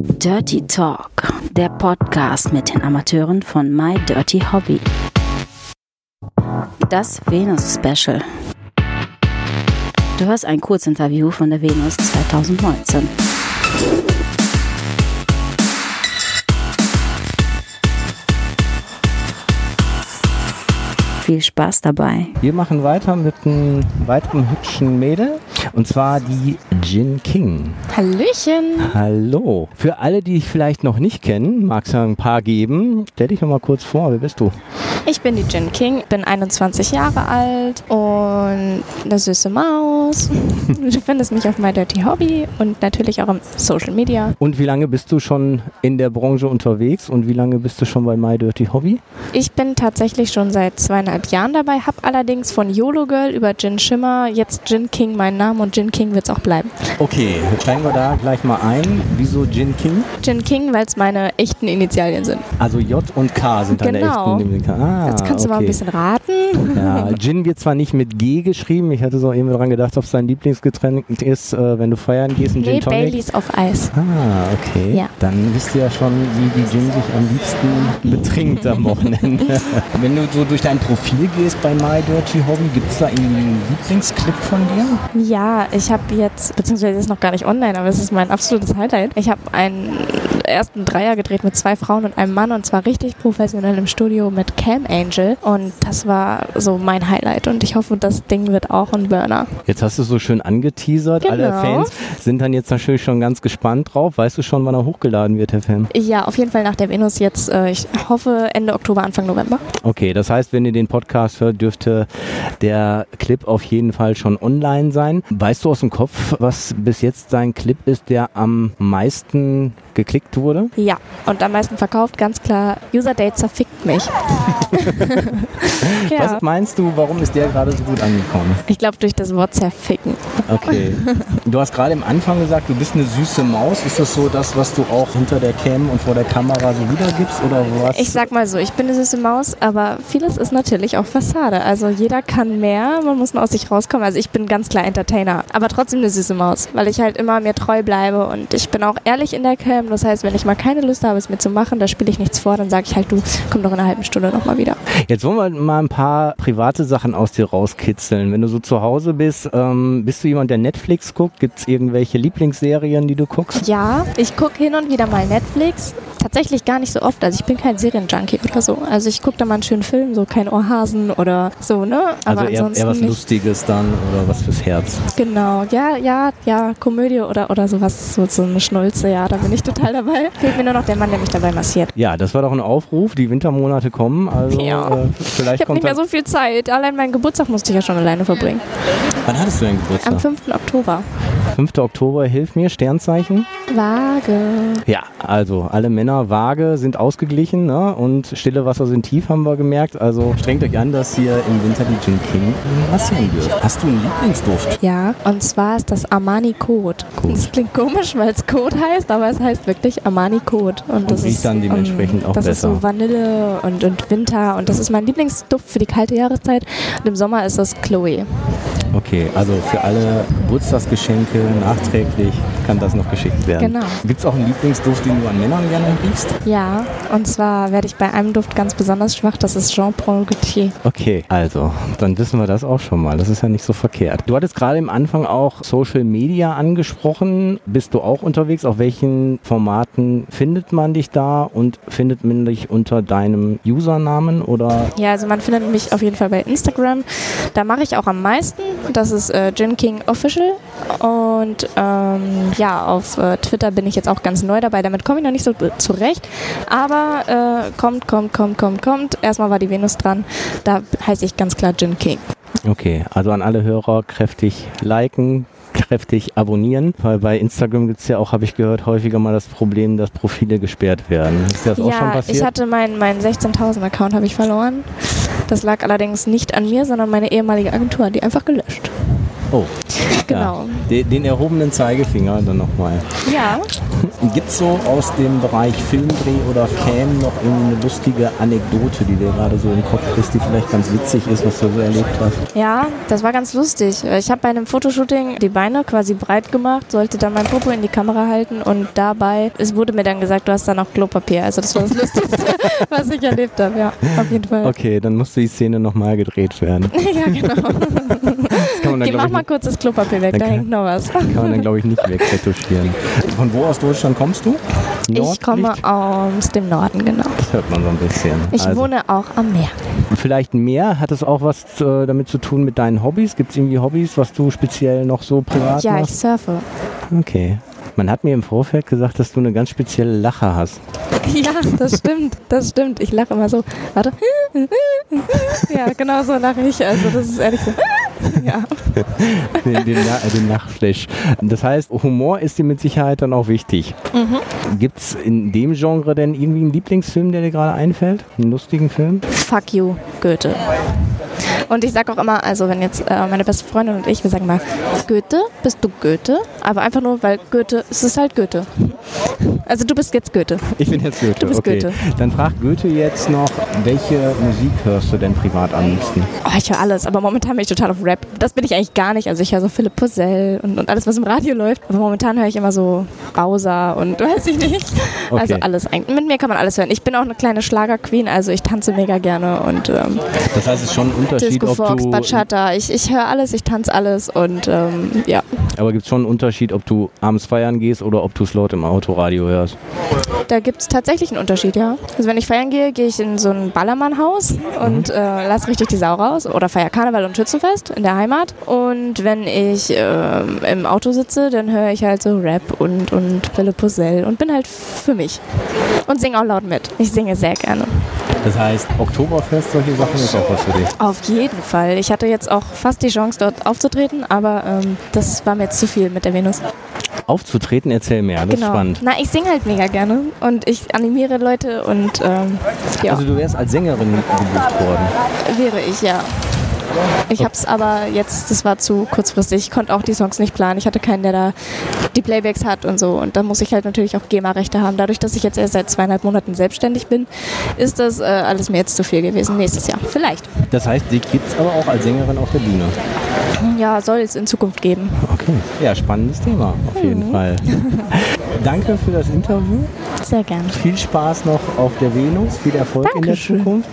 Dirty Talk, der Podcast mit den Amateuren von My Dirty Hobby. Das Venus Special. Du hörst ein Kurzinterview von der Venus 2019. Viel Spaß dabei. Wir machen weiter mit einem weiteren hübschen Mädel und zwar die Jin King. Hallöchen. Hallo. Für alle, die dich vielleicht noch nicht kennen, magst du ein paar geben. Stell dich noch mal kurz vor, wer bist du? Ich bin die Jin King, bin 21 Jahre alt und eine süße Maus. Du findest mich auf My Dirty Hobby und natürlich auch im Social Media. Und wie lange bist du schon in der Branche unterwegs und wie lange bist du schon bei My Dirty Hobby? Ich bin tatsächlich schon seit zweieinhalb Jahren dabei, habe allerdings von YOLO Girl über Jin Shimmer jetzt Jin King meinen Namen und Jin King wird es auch bleiben. Okay, steigen wir da gleich mal ein. Wieso Jin King? Jin King, weil es meine echten Initialien sind. Also J und K sind deine Genau. echten Initialien. Ah, Jetzt kannst du mal ein okay. bisschen raten. Ja, Gin wird zwar nicht mit G geschrieben, ich hatte so eben dran gedacht, ob es dein Lieblingsgetränk ist, äh, wenn du feiern gehst, ein Nee, Gin Tonic. Baileys auf Eis. Ah, okay. Ja. Dann wisst ihr ja schon, wie die Gin sich am liebsten betrinkt am Wochenende. Wenn du so durch dein Profil gehst bei My Dirty Hobby, gibt es da irgendwie einen Lieblingsclip von dir? Ja, ich habe jetzt, beziehungsweise ist noch gar nicht online, aber es ist mein absolutes Highlight. Ich habe einen ersten Dreier gedreht mit zwei Frauen und einem Mann und zwar richtig professionell im Studio mit Cam Angel und das war so mein Highlight und ich hoffe, das Ding wird auch ein Burner. Jetzt hast du so schön angeteasert. Alle Genau. Fans sind dann jetzt natürlich schon ganz gespannt drauf. Weißt du schon, wann er hochgeladen wird, der Film? Ja, auf jeden Fall nach der Venus jetzt, äh, ich hoffe Ende Oktober, Anfang November. Okay, das heißt, wenn ihr den Podcast hört, dürfte der Clip auf jeden Fall schon online sein. Weißt du aus dem Kopf, was bis jetzt dein Clip ist, der am meisten geklickt wurde? Ja, und am meisten verkauft, ganz klar, User Date zerfickt mich. ja, Was meinst du, warum ist der gerade so gut angekommen? ich glaube durch das Wort zerficken. Okay. Du hast gerade am Anfang gesagt, du bist eine süße Maus. Ist das so das, was du auch hinter der Cam und vor der Kamera so wiedergibst oder was? Ich sag mal so, ich bin eine süße Maus, aber vieles ist natürlich auch Fassade. Also jeder kann mehr, man muss nur aus sich rauskommen. Also ich bin ganz klar Entertainer, aber trotzdem eine süße Maus, weil ich halt immer mir treu bleibe und ich bin auch ehrlich in der Cam. Das heißt, wenn ich mal keine Lust habe, es mir zu machen, da spiele ich nichts vor, dann sage ich halt, du, komm doch in einer halben Stunde nochmal wieder. Jetzt wollen wir mal ein paar private Sachen aus dir rauskitzeln. Wenn du so zu Hause bist, ähm, bist du jemand, der Netflix guckt? Gibt es irgendwelche Lieblingsserien, die du guckst? Ja, ich gucke hin und wieder mal Netflix. Tatsächlich gar nicht so oft. Also ich bin kein Serienjunkie oder so. Also ich gucke da mal einen schönen Film, so kein Ohrhasen oder so, ne? Also eher, ansonsten eher was nicht. Lustiges dann oder was fürs Herz. Genau, ja, ja, ja, Komödie oder, oder sowas, so, so eine Schnulze, ja, da bin ich total dabei. Fehlt mir nur noch der Mann, der mich dabei massiert. Ja, das war doch ein Aufruf. Die Wintermonate kommen. Also Ja. äh, vielleicht Ich habe nicht mehr so viel Zeit. Allein meinen Geburtstag musste ich ja schon alleine verbringen. Wann hattest du deinen Geburtstag? Am 5. Oktober. 5. Oktober, hilf mir, Sternzeichen. Vage. Ja, also alle Männer vage sind ausgeglichen ne? und stille Wasser sind tief, haben wir gemerkt. Also strengt euch an, dass ihr im Winter die Gin King massieren dürft. Hast du einen Lieblingsduft? Ja, und zwar ist das Armani Code. Code. Das klingt komisch, weil es Code heißt, aber es heißt wirklich Armani Code. Und, das riecht ist, dann dementsprechend ähm, auch Das ist besser. so Vanille und, und Winter und das ist mein Lieblingsduft für die kalte Jahreszeit. Und im Sommer ist das Chloe. Okay, also für alle Geburtstagsgeschenke nachträglich kann das noch geschickt werden. Genau. Gibt es auch einen Lieblingsduft, den du an Männern gerne riechst? Ja, und zwar werde ich bei einem Duft ganz besonders schwach, das ist Jean Paul Gaultier. Okay, also, dann wissen wir das auch schon mal. Das ist ja nicht so verkehrt. Du hattest gerade im Anfang auch Social Media angesprochen. Bist du auch unterwegs? Auf welchen Formaten findet man dich da und findet man dich unter deinem Usernamen oder? Ja, also man findet mich auf jeden Fall bei Instagram. Da mache ich auch am meisten. Das ist äh, Gin King Official. Und ähm, ja, auf äh, Twitter bin ich jetzt auch ganz neu dabei. Damit komme ich noch nicht so zurecht. Aber äh, kommt, kommt, kommt, kommt, kommt. Erstmal war die Venus dran. Da heiße ich ganz klar Gin King. Okay, also an alle Hörer kräftig liken, kräftig abonnieren, weil bei Instagram gibt es ja auch, habe ich gehört, häufiger mal das Problem, dass Profile gesperrt werden. Ist das auch schon Ja, passiert? ich hatte meinen meinen 16.000 Account habe ich verloren. Das lag allerdings nicht an mir, sondern meine ehemalige Agentur hat die einfach gelöscht. Oh. Genau. Ja. Den, den erhobenen Zeigefinger dann nochmal. Ja. Gibt es so aus dem Bereich Filmdreh oder Cam noch irgendwie eine lustige Anekdote, die dir gerade so im Kopf ist, die vielleicht ganz witzig ist, was du so erlebt hast? Ja, das war ganz lustig. Ich habe bei einem Fotoshooting die Beine quasi breit gemacht, sollte dann mein Popo in die Kamera halten und dabei, es wurde mir dann gesagt, du hast da noch Klopapier. Also das war das Lustigste, was ich erlebt habe, ja, auf jeden Fall. Okay, dann musste die Szene nochmal gedreht werden. ja, genau. Okay, mach mal kurz das Klopapier weg, da hängt noch was. Kann man dann, glaube ich, nicht wegretuschieren. Von wo aus Deutschland kommst du? Nordlicht? Ich komme aus dem Norden, genau. Das hört man so ein bisschen. Ich also, wohne auch am Meer. Vielleicht mehr? Hat es auch was äh, damit zu tun mit deinen Hobbys? Gibt es irgendwie Hobbys, was du speziell noch so privat ja, machst? Ja, ich surfe. Okay. Man hat mir im Vorfeld gesagt, dass du eine ganz spezielle Lache hast. Ja, das stimmt, das stimmt. Ich lache immer so. Warte. Ja, genau so lache ich. Also das ist ehrlich so. Ja. den, den, den Nachflash. Das heißt, Humor ist dir mit Sicherheit dann auch wichtig. Mhm. Gibt es in dem Genre denn irgendwie einen Lieblingsfilm, der dir gerade einfällt? Einen lustigen Film? Fuck you, Goethe. Und ich sage auch immer, also wenn jetzt äh, meine beste Freundin und ich, wir sagen mal, Goethe, bist du Goethe? Aber einfach nur, weil Goethe, es ist halt Goethe. Also du bist jetzt Goethe. Ich bin jetzt Goethe. Du bist okay. Goethe. Dann fragt Goethe jetzt noch, welche Musik hörst du denn privat am liebsten? Oh, ich höre alles, aber momentan bin ich total auf Rap. Das bin ich eigentlich gar nicht. Also ich höre so Philipp Puzzell und, und alles, was im Radio läuft. Aber momentan höre ich immer so Bowser und weiß ich nicht. Okay. Also alles. Mit mir kann man alles hören. Ich bin auch eine kleine Schlagerqueen, also ich tanze mega gerne und ähm, Das heißt, es ist schon ein Unterschied, Disco ob Fox, du... Bachata. Ich, ich höre alles, ich tanze alles und ähm, ja. Aber gibt es schon einen Unterschied, ob du abends feiern gehst oder ob du es laut im Autoradio hörst? Da gibt es tatsächlich einen Unterschied, ja. Also wenn ich feiern gehe, gehe ich in so ein Ballermannhaus und äh, lasse richtig die Sau raus oder feiere Karneval und Schützenfest in der Heimat. Und wenn ich äh, im Auto sitze, dann höre ich halt so Rap und, und Philipp Puzzell und bin halt für mich. Und singe auch laut mit. Ich singe sehr gerne. Das heißt, Oktoberfest, solche Sachen ist auch was für dich? Auf jeden Fall. Ich hatte jetzt auch fast die Chance, dort aufzutreten, aber ähm, das war mir jetzt zu viel mit der Venus. Aufzutreten, erzähl mehr, das genau. ist spannend. Na, ich singe halt mega gerne und ich animiere Leute und ähm, ja. Also du wärst als Sängerin gebucht worden? Wäre ich, ja. Ich habe es aber jetzt, das war zu kurzfristig, ich konnte auch die Songs nicht planen. Ich hatte keinen, der da die Playbacks hat und so. Und da muss ich halt natürlich auch GEMA-Rechte haben. Dadurch, dass ich jetzt erst seit zweieinhalb Monaten selbstständig bin, ist das äh, alles mir jetzt zu viel gewesen. Nächstes Jahr, vielleicht. Das heißt, die gibt es aber auch als Sängerin auf der Bühne? Ja, soll es in Zukunft geben. Okay, ja, spannendes Thema, auf jeden mhm. Fall. Danke für das Interview. Sehr gerne. Viel Spaß noch auf der Venus, viel Erfolg Dankeschön. in der Zukunft.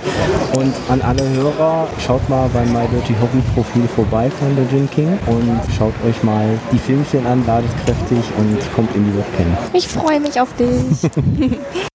Und an alle Hörer, schaut mal bei My Dirty Hobby Profil vorbei von der Gin King und schaut euch mal die Filmchen an, ladet kräftig und kommt in die Webcam. Ich freue mich auf dich.